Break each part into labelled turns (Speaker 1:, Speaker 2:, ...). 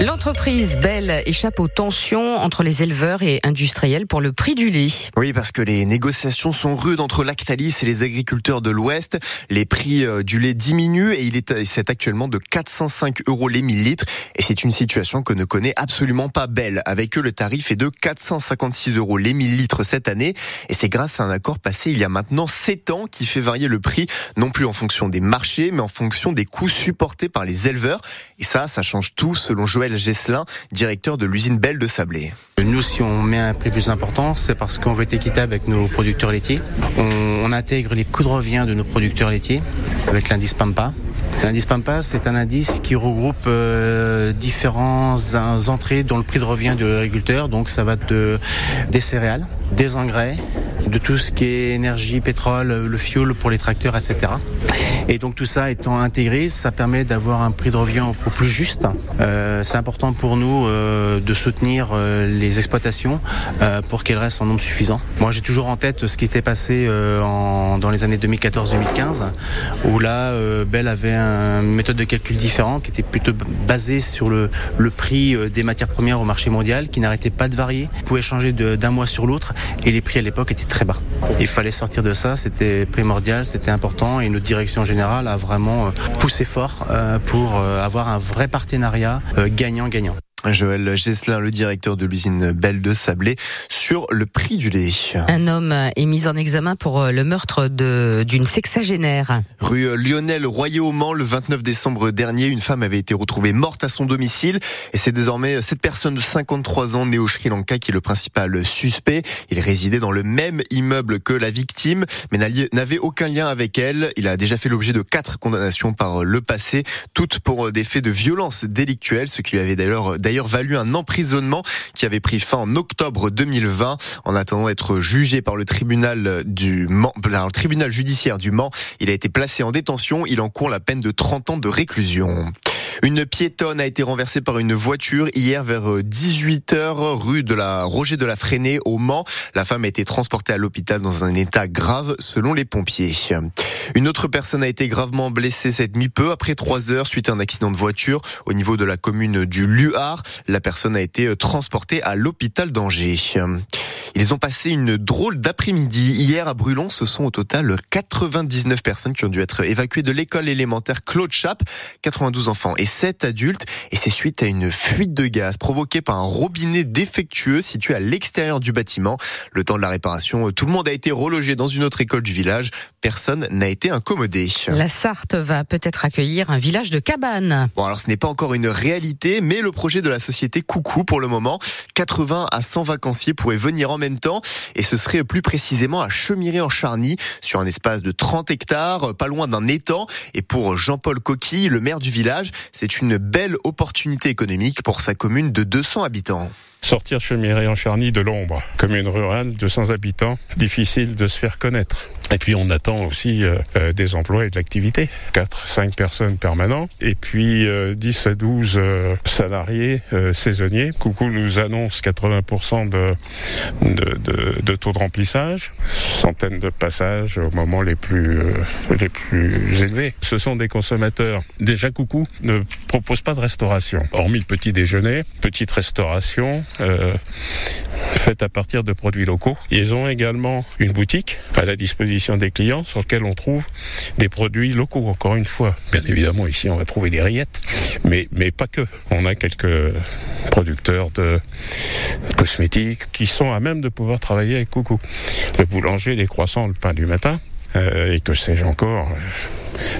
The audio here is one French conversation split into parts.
Speaker 1: L'entreprise Belle échappe aux tensions entre les éleveurs et industriels pour le prix du lait.
Speaker 2: Oui, parce que les négociations sont rudes entre Lactalis et les agriculteurs de l'Ouest. Les prix euh, du lait diminuent et il est, c'est actuellement de 405 euros les 1000 litres. Et c'est une situation que ne connaît absolument pas Belle. Avec eux, le tarif est de 456 euros les 1000 litres cette année. Et c'est grâce à un accord passé il y a maintenant 7 ans qui fait varier le prix, non plus en fonction des marchés, mais en fonction des coûts supportés par les éleveurs. Et ça, ça change tout selon Joël Joël Gesselin, directeur de l'usine Belle de Sablé.
Speaker 3: Nous, si on met un prix plus important, c'est parce qu'on veut être équitable avec nos producteurs laitiers. On, intègre les coûts de revient de nos producteurs laitiers avec l'indice PAMPA. L'indice PAMPA, c'est un indice qui regroupe euh, différents entrées dans le prix de revient de l'agriculteur. Donc ça va de, des céréales, des engrais, de tout ce qui est énergie, pétrole, le fuel pour les tracteurs, etc. Et donc tout ça étant intégré, ça permet d'avoir un prix de revient au plus juste. Euh, c'est important pour nous euh, de soutenir euh, les exploitations euh, pour qu'elles restent en nombre suffisant. Moi j'ai toujours en tête ce qui était passé euh, dans les années 2014-2015, où là Bell avait une méthode de calcul différente qui était plutôt basée sur le, le prix des matières premières au marché mondial, qui n'arrêtait pas de varier, pouvait changer d'un mois sur l'autre, et les prix à l'époque étaient Il fallait sortir de ça, c'était primordial, c'était important, et notre direction générale a vraiment euh, poussé fort euh, pour euh, avoir un vrai partenariat gagnant-gagnant.
Speaker 2: Joël Gesselin, le directeur de l'usine Belle de Sablé, sur le prix du lait.
Speaker 1: Un homme est mis en examen pour euh, le meurtre d'une sexagénaire.
Speaker 2: Rue euh, Lionel Royer au Mans, le 29 décembre dernier, une femme avait été retrouvée morte à son domicile et c'est désormais cette personne de 53 ans née au Sri Lanka qui est le principal suspect. Il résidait dans le même immeuble que la victime mais n'avait aucun lien avec elle. Il a déjà fait l'objet de quatre condamnations par le passé, toutes pour des faits de violence délictuelle, ce qui lui avait d'ailleurs d'ailleurs valu un emprisonnement qui avait pris fin en octobre 2020 en attendant d'être jugé par le tribunal du le tribunal judiciaire du Mans. Il a été placé en détention. Il encourt la peine de 30 ans de réclusion. Une piétonne a été renversée par une voiture hier vers 18h euh, rue de la Roger de la Fresnay au Mans. La femme a été transportée à l'hôpital dans un état grave selon les pompiers. Une autre personne a été gravement blessée cette nuit peu après trois heures suite à un accident de voiture au niveau de la commune du Luard. La personne a été euh, transportée à l'hôpital d'Angers. Ils ont passé une drôle d'après-midi. Hier à Brulon, ce sont au total 99 personnes qui ont dû être évacuées de l'école élémentaire Claude Chap, 92 enfants et 7 adultes. Et c'est suite à une fuite de gaz provoquée par un robinet défectueux situé à l'extérieur du bâtiment. Le temps de la réparation, tout le monde a été relogé dans une autre école du village. Personne n'a été incommodé.
Speaker 1: La Sarthe va peut-être accueillir un village de cabanes.
Speaker 2: Bon, alors ce n'est pas encore une réalité, mais le projet de la société Coucou pour le moment, 80 à 100 vacanciers pourraient venir en temps. Et ce serait plus précisément à Chemiré-en-Charny, sur un espace de 30 hectares, pas loin d'un étang. Et pour Jean-Paul Coquille, le maire du village, c'est une belle opportunité économique pour sa commune de 200 habitants
Speaker 4: sortir Chemiré en Charny de l'ombre. Commune rurale, 200 habitants, difficile de se faire connaître. Et puis on attend aussi euh, euh, des emplois et de l'activité. 4, 5 personnes permanentes et puis 10 euh, à 12 salariés saisonniers. Coucou nous annonce 80% de, de, de, de, taux de remplissage, centaines de passages au moment les plus, les plus élevés. Ce sont des consommateurs. Déjà Coucou ne propose pas de restauration. Hormis le petit déjeuner, petite restauration, euh, faites à partir de produits locaux. Ils ont également une boutique à la disposition des clients sur laquelle on trouve des produits locaux, encore une fois. Bien évidemment, ici, on va trouver des rillettes, mais, mais pas que. On a quelques producteurs de cosmétiques qui sont à même de pouvoir travailler avec Coucou. Le boulanger, les croissants, le pain du matin, euh, et que sais-je encore.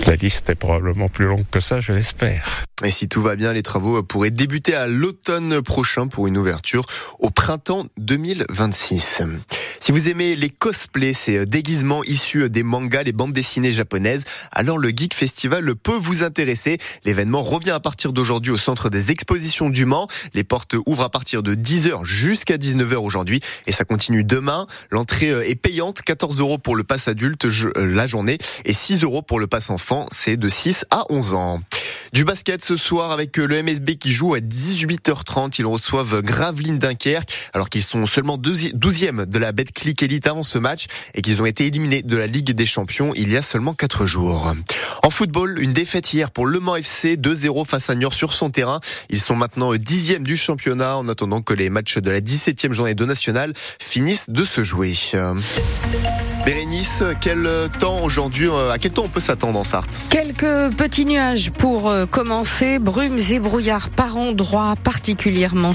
Speaker 4: La liste est probablement plus longue que ça, je l'espère.
Speaker 2: Et si tout va bien, les travaux pourraient débuter à l'automne prochain pour une ouverture au printemps 2026. Si vous aimez les cosplays, ces déguisements issus des mangas, les bandes dessinées japonaises, alors le Geek Festival peut vous intéresser. L'événement revient à partir d'aujourd'hui au centre des expositions du Mans. Les portes ouvrent à partir de 10h jusqu'à 19h aujourd'hui et ça continue demain. L'entrée est payante, 14 euros pour le pass adulte la journée et 6 euros pour le pass enfant, c'est de 6 à 11 ans. Du basket ce soir avec le MSB qui joue à 18h30. Ils reçoivent Gravelines Dunkerque alors qu'ils sont seulement 12e de la Betclic Elite avant ce match et qu'ils ont été éliminés de la Ligue des Champions il y a seulement 4 jours. En football, une défaite hier pour Le Mans FC 2-0 face à Niort sur son terrain. Ils sont maintenant 10e du championnat en attendant que les matchs de la 17e journée de nationale finissent de se jouer. Bérénice, quel temps aujourd'hui, euh, à quel temps on peut s'attendre en Sarthe?
Speaker 1: Quelques petits nuages pour euh, commencer, brumes et brouillards par endroits particulièrement